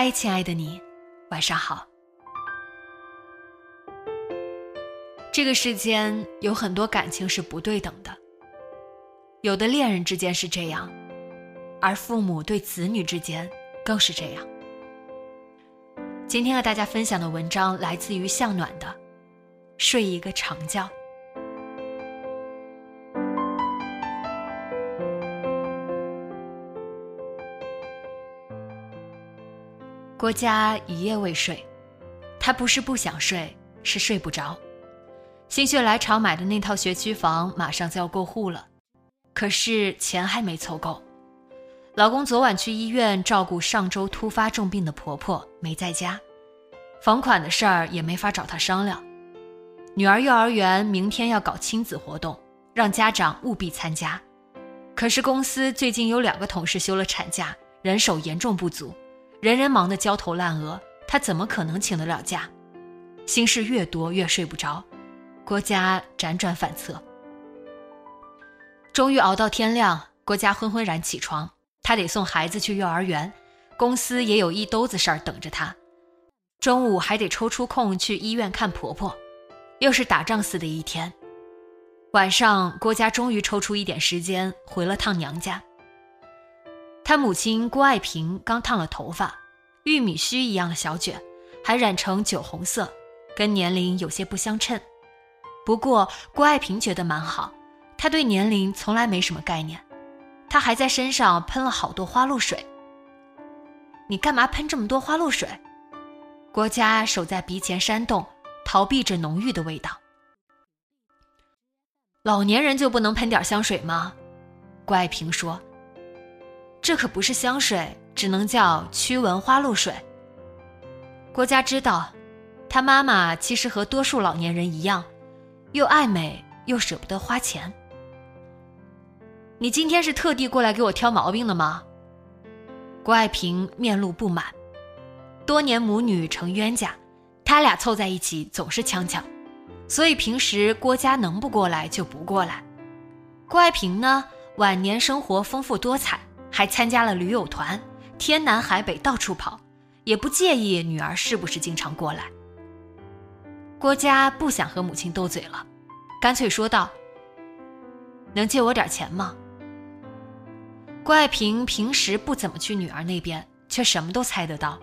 嗨，亲爱的你，晚上好。这个世间有很多感情是不对等的，有的恋人之间是这样，而父母对子女之间更是这样。今天和大家分享的文章来自于向暖的《睡一个长觉》。郭嘉一夜未睡，他不是不想睡，是睡不着。心血来潮买的那套学区房马上就要过户了，可是钱还没凑够。老公昨晚去医院照顾上周突发重病的婆婆，没在家，房款的事儿也没法找他商量。女儿幼儿园明天要搞亲子活动，让家长务必参加。可是公司最近有两个同事休了产假，人手严重不足。人人忙得焦头烂额，他怎么可能请得了假？心事越多越睡不着，郭嘉辗转反侧。终于熬到天亮，郭嘉昏昏然起床，他得送孩子去幼儿园，公司也有一兜子事儿等着他。中午还得抽出空去医院看婆婆，又是打仗似的一天。晚上，郭嘉终于抽出一点时间回了趟娘家。他母亲郭爱萍刚烫了头发，玉米须一样的小卷，还染成酒红色，跟年龄有些不相称。不过郭爱萍觉得蛮好，她对年龄从来没什么概念。她还在身上喷了好多花露水。你干嘛喷这么多花露水？郭嘉手在鼻前扇动，逃避着浓郁的味道。老年人就不能喷点香水吗？郭爱萍说。这可不是香水，只能叫驱蚊花露水。郭嘉知道，他妈妈其实和多数老年人一样，又爱美又舍不得花钱。你今天是特地过来给我挑毛病的吗？郭爱萍面露不满。多年母女成冤家，他俩凑在一起总是呛呛，所以平时郭嘉能不过来就不过来。郭爱萍呢，晚年生活丰富多彩。还参加了驴友团，天南海北到处跑，也不介意女儿是不是经常过来。郭嘉不想和母亲斗嘴了，干脆说道：“能借我点钱吗？”郭爱萍平时不怎么去女儿那边，却什么都猜得到。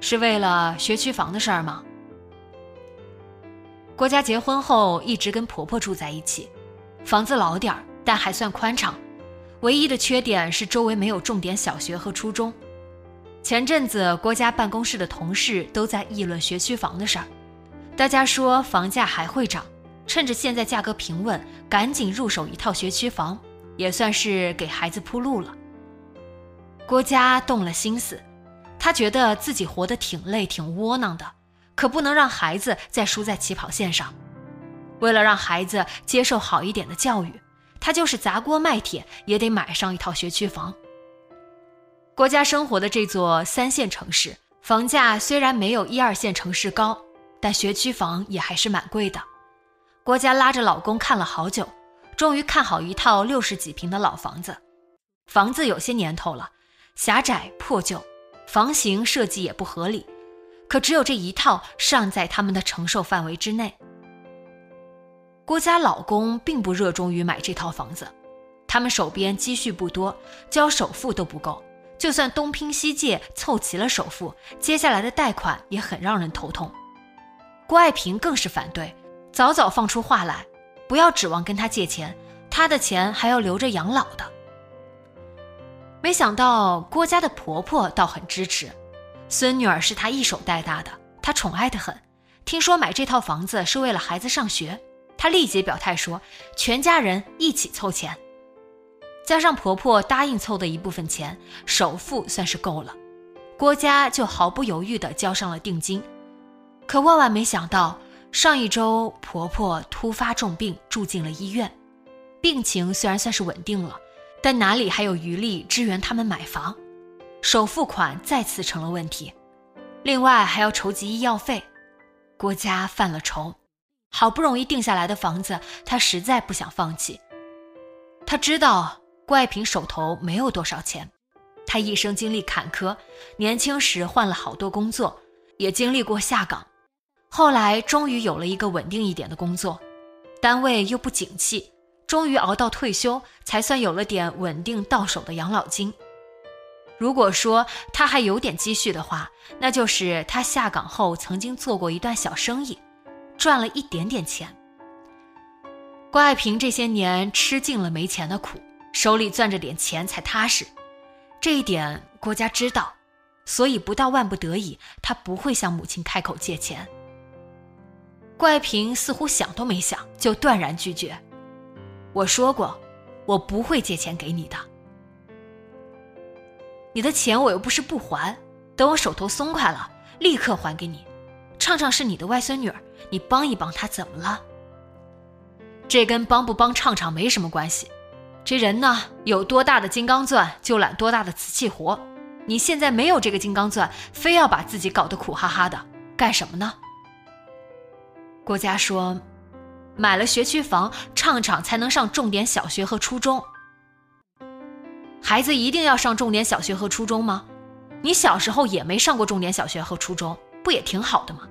是为了学区房的事儿吗？郭嘉结婚后一直跟婆婆住在一起，房子老点儿，但还算宽敞。唯一的缺点是周围没有重点小学和初中。前阵子郭家办公室的同事都在议论学区房的事儿，大家说房价还会涨，趁着现在价格平稳，赶紧入手一套学区房，也算是给孩子铺路了。郭家动了心思，他觉得自己活得挺累挺窝囊的，可不能让孩子再输在起跑线上。为了让孩子接受好一点的教育。他就是砸锅卖铁也得买上一套学区房。国家生活的这座三线城市，房价虽然没有一二线城市高，但学区房也还是蛮贵的。国家拉着老公看了好久，终于看好一套六十几平的老房子。房子有些年头了，狭窄破旧，房型设计也不合理，可只有这一套尚在他们的承受范围之内。郭家老公并不热衷于买这套房子，他们手边积蓄不多，交首付都不够。就算东拼西借凑齐了首付，接下来的贷款也很让人头痛。郭爱萍更是反对，早早放出话来：“不要指望跟他借钱，他的钱还要留着养老的。没想到郭家的婆婆倒很支持，孙女儿是她一手带大的，她宠爱的很。听说买这套房子是为了孩子上学，她立即表态说，全家人一起凑钱，加上婆婆答应凑的一部分钱，首付算是够了。郭家就毫不犹豫地交上了定金。可万万没想到，上一周婆婆突发重病，住进了医院，病情虽然算是稳定了。但哪里还有余力支援他们买房？首付款再次成了问题，另外还要筹集医药费，郭家犯了愁。好不容易定下来的房子，他实在不想放弃。他知道郭爱萍手头没有多少钱，他一生经历坎坷，年轻时换了好多工作，也经历过下岗，后来终于有了一个稳定一点的工作，单位又不景气。终于熬到退休，才算有了点稳定到手的养老金。如果说他还有点积蓄的话，那就是他下岗后曾经做过一段小生意，赚了一点点钱。郭爱萍这些年吃尽了没钱的苦，手里攥着点钱才踏实。这一点郭家知道，所以不到万不得已，他不会向母亲开口借钱。郭爱萍似乎想都没想，就断然拒绝。我说过，我不会借钱给你的。你的钱我又不是不还，等我手头松快了，立刻还给你。畅畅是你的外孙女，你帮一帮她怎么了？这跟帮不帮畅畅没什么关系。这人呢，有多大的金刚钻就揽多大的瓷器活。你现在没有这个金刚钻，非要把自己搞得苦哈哈的，干什么呢？郭嘉说。买了学区房，畅畅才能上重点小学和初中。孩子一定要上重点小学和初中吗？你小时候也没上过重点小学和初中，不也挺好的吗？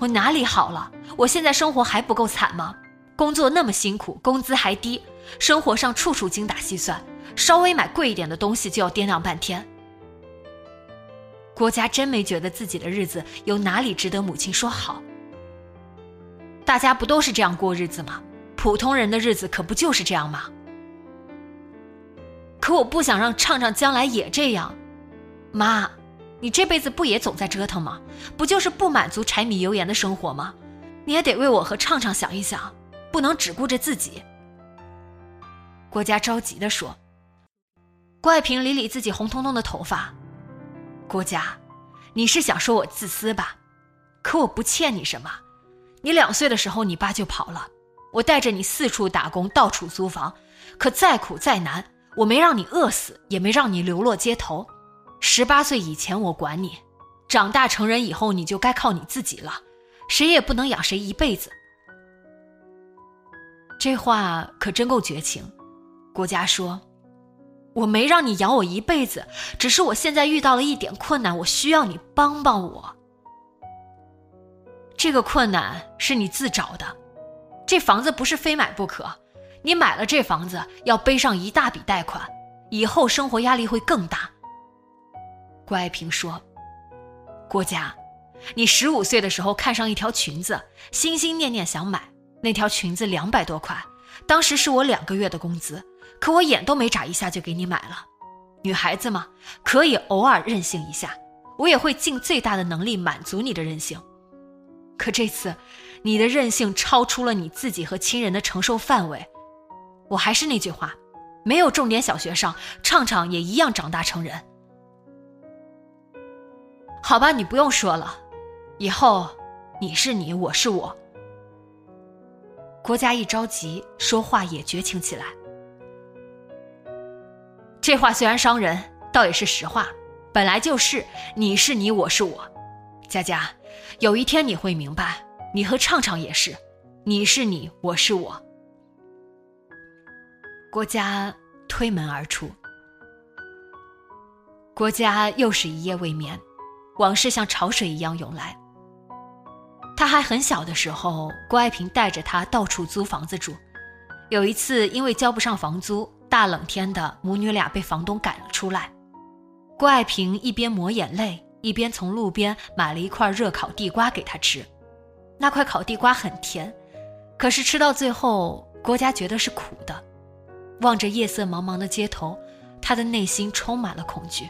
我哪里好了？我现在生活还不够惨吗？工作那么辛苦，工资还低，生活上处处精打细算，稍微买贵一点的东西就要掂量半天。郭家真没觉得自己的日子有哪里值得母亲说好。大家不都是这样过日子吗？普通人的日子可不就是这样吗？可我不想让畅畅将来也这样。妈，你这辈子不也总在折腾吗？不就是不满足柴米油盐的生活吗？你也得为我和畅畅想一想，不能只顾着自己。郭嘉着急地说。郭爱萍理理自己红彤彤的头发。郭嘉，你是想说我自私吧？可我不欠你什么。你两岁的时候，你爸就跑了，我带着你四处打工，到处租房，可再苦再难，我没让你饿死，也没让你流落街头。十八岁以前我管你，长大成人以后你就该靠你自己了，谁也不能养谁一辈子。这话可真够绝情。郭嘉说：“我没让你养我一辈子，只是我现在遇到了一点困难，我需要你帮帮我。”这个困难是你自找的，这房子不是非买不可。你买了这房子，要背上一大笔贷款，以后生活压力会更大。郭爱萍说：“郭家，你十五岁的时候看上一条裙子，心心念念想买那条裙子，两百多块，当时是我两个月的工资，可我眼都没眨一下就给你买了。女孩子嘛，可以偶尔任性一下，我也会尽最大的能力满足你的任性。”可这次，你的任性超出了你自己和亲人的承受范围。我还是那句话，没有重点小学上，畅畅也一样长大成人。好吧，你不用说了，以后你是你，我是我。郭嘉一着急，说话也绝情起来。这话虽然伤人，倒也是实话，本来就是你是你，我是我。佳佳。有一天你会明白，你和畅畅也是，你是你，我是我。郭嘉推门而出，郭嘉又是一夜未眠，往事像潮水一样涌来。他还很小的时候，郭爱萍带着他到处租房子住。有一次，因为交不上房租，大冷天的，母女俩被房东赶了出来。郭爱萍一边抹眼泪。一边从路边买了一块热烤地瓜给他吃，那块烤地瓜很甜，可是吃到最后，郭嘉觉得是苦的。望着夜色茫茫的街头，他的内心充满了恐惧。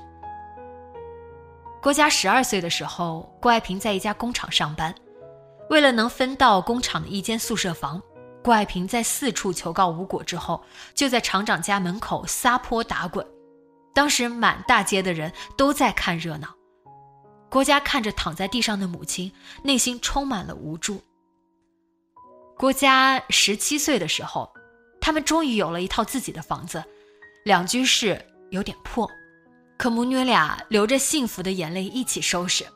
郭嘉十二岁的时候，郭爱萍在一家工厂上班，为了能分到工厂的一间宿舍房，郭爱萍在四处求告无果之后，就在厂长家门口撒泼打滚。当时满大街的人都在看热闹。郭嘉看着躺在地上的母亲，内心充满了无助。郭嘉十七岁的时候，他们终于有了一套自己的房子，两居室，有点破。可母女俩流着幸福的眼泪一起收拾，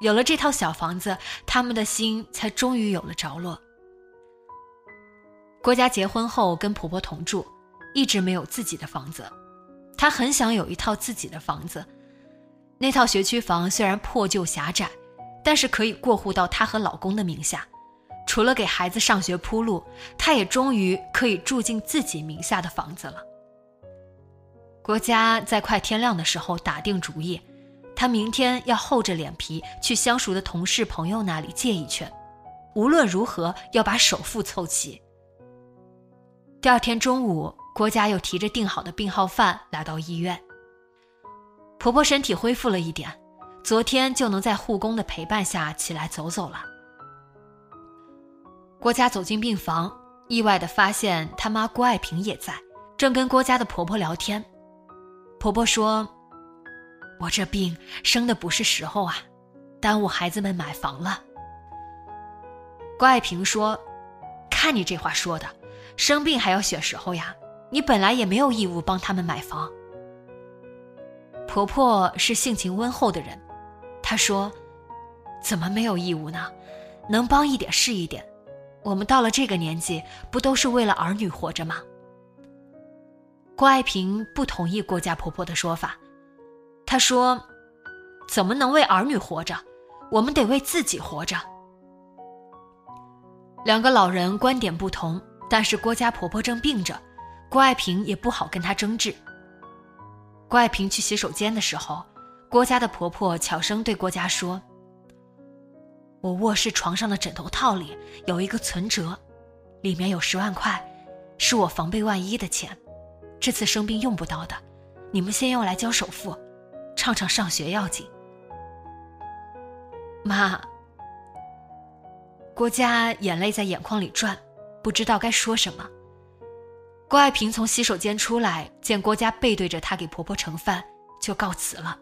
有了这套小房子，他们的心才终于有了着落。郭嘉结婚后跟婆婆同住，一直没有自己的房子，她很想有一套自己的房子。那套学区房虽然破旧狭窄，但是可以过户到她和老公的名下，除了给孩子上学铺路，她也终于可以住进自己名下的房子了。郭嘉在快天亮的时候打定主意，他明天要厚着脸皮去相熟的同事朋友那里借一圈，无论如何要把首付凑齐。第二天中午，郭嘉又提着订好的病号饭来到医院。婆婆身体恢复了一点，昨天就能在护工的陪伴下起来走走了。郭嘉走进病房，意外的发现他妈郭爱萍也在，正跟郭嘉的婆婆聊天。婆婆说：“我这病生的不是时候啊，耽误孩子们买房了。”郭爱萍说：“看你这话说的，生病还要选时候呀？你本来也没有义务帮他们买房。”婆婆是性情温厚的人，她说：“怎么没有义务呢？能帮一点是一点。我们到了这个年纪，不都是为了儿女活着吗？”郭爱萍不同意郭家婆婆的说法，她说：“怎么能为儿女活着？我们得为自己活着。”两个老人观点不同，但是郭家婆婆正病着，郭爱萍也不好跟她争执。郭爱萍去洗手间的时候，郭家的婆婆悄声对郭家说：“我卧室床上的枕头套里有一个存折，里面有十万块，是我防备万一的钱。”这次生病用不到的，你们先用来交首付，畅畅上学要紧。妈，郭嘉眼泪在眼眶里转，不知道该说什么。郭爱萍从洗手间出来，见郭嘉背对着她给婆婆盛饭，就告辞了。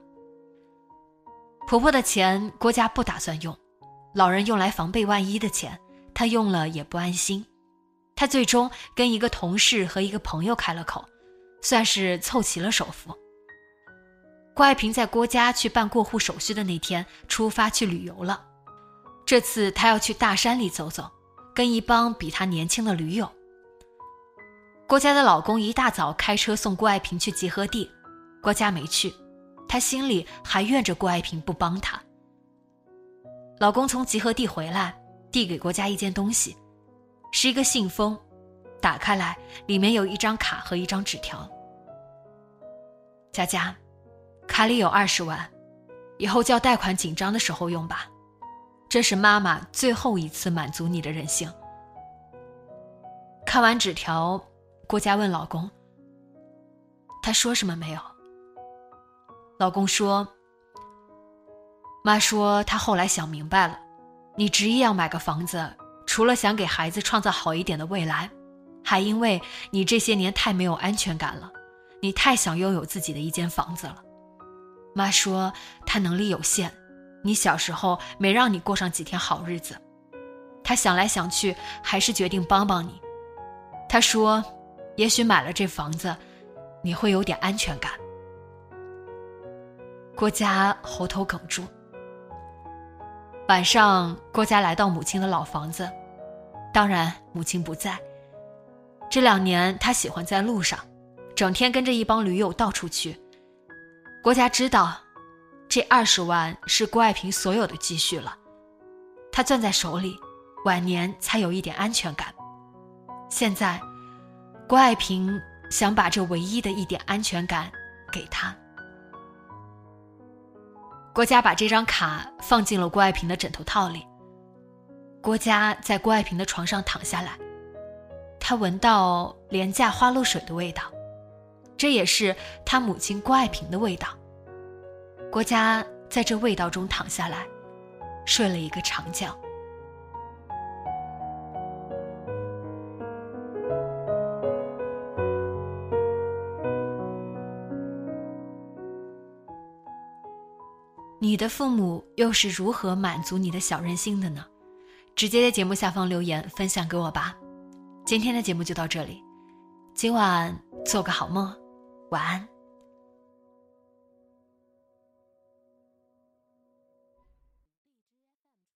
婆婆的钱，郭嘉不打算用，老人用来防备万一的钱，她用了也不安心。她最终跟一个同事和一个朋友开了口。算是凑齐了首付。郭爱萍在郭家去办过户手续的那天出发去旅游了，这次她要去大山里走走，跟一帮比她年轻的驴友。郭家的老公一大早开车送郭爱萍去集合地，郭家没去，她心里还怨着郭爱萍不帮她。老公从集合地回来，递给郭家一件东西，是一个信封，打开来里面有一张卡和一张纸条。佳佳，卡里有二十万，以后交贷款紧张的时候用吧。这是妈妈最后一次满足你的任性。看完纸条，郭佳问老公：“他说什么没有？”老公说：“妈说她后来想明白了，你执意要买个房子，除了想给孩子创造好一点的未来，还因为你这些年太没有安全感了。”你太想拥有自己的一间房子了，妈说她能力有限，你小时候没让你过上几天好日子，她想来想去还是决定帮帮你。她说，也许买了这房子，你会有点安全感。郭嘉喉头哽住。晚上，郭嘉来到母亲的老房子，当然母亲不在。这两年，他喜欢在路上。整天跟着一帮驴友到处去。郭家知道，这二十万是郭爱萍所有的积蓄了，他攥在手里，晚年才有一点安全感。现在，郭爱萍想把这唯一的一点安全感给他。郭家把这张卡放进了郭爱萍的枕头套里。郭家在郭爱萍的床上躺下来，他闻到廉价花露水的味道，这也是他母亲郭爱萍的味道。郭嘉在这味道中躺下来，睡了一个长觉。你的父母又是如何满足你的小任性的呢？直接在节目下方留言分享给我吧。今天的节目就到这里，今晚做个好梦，晚安。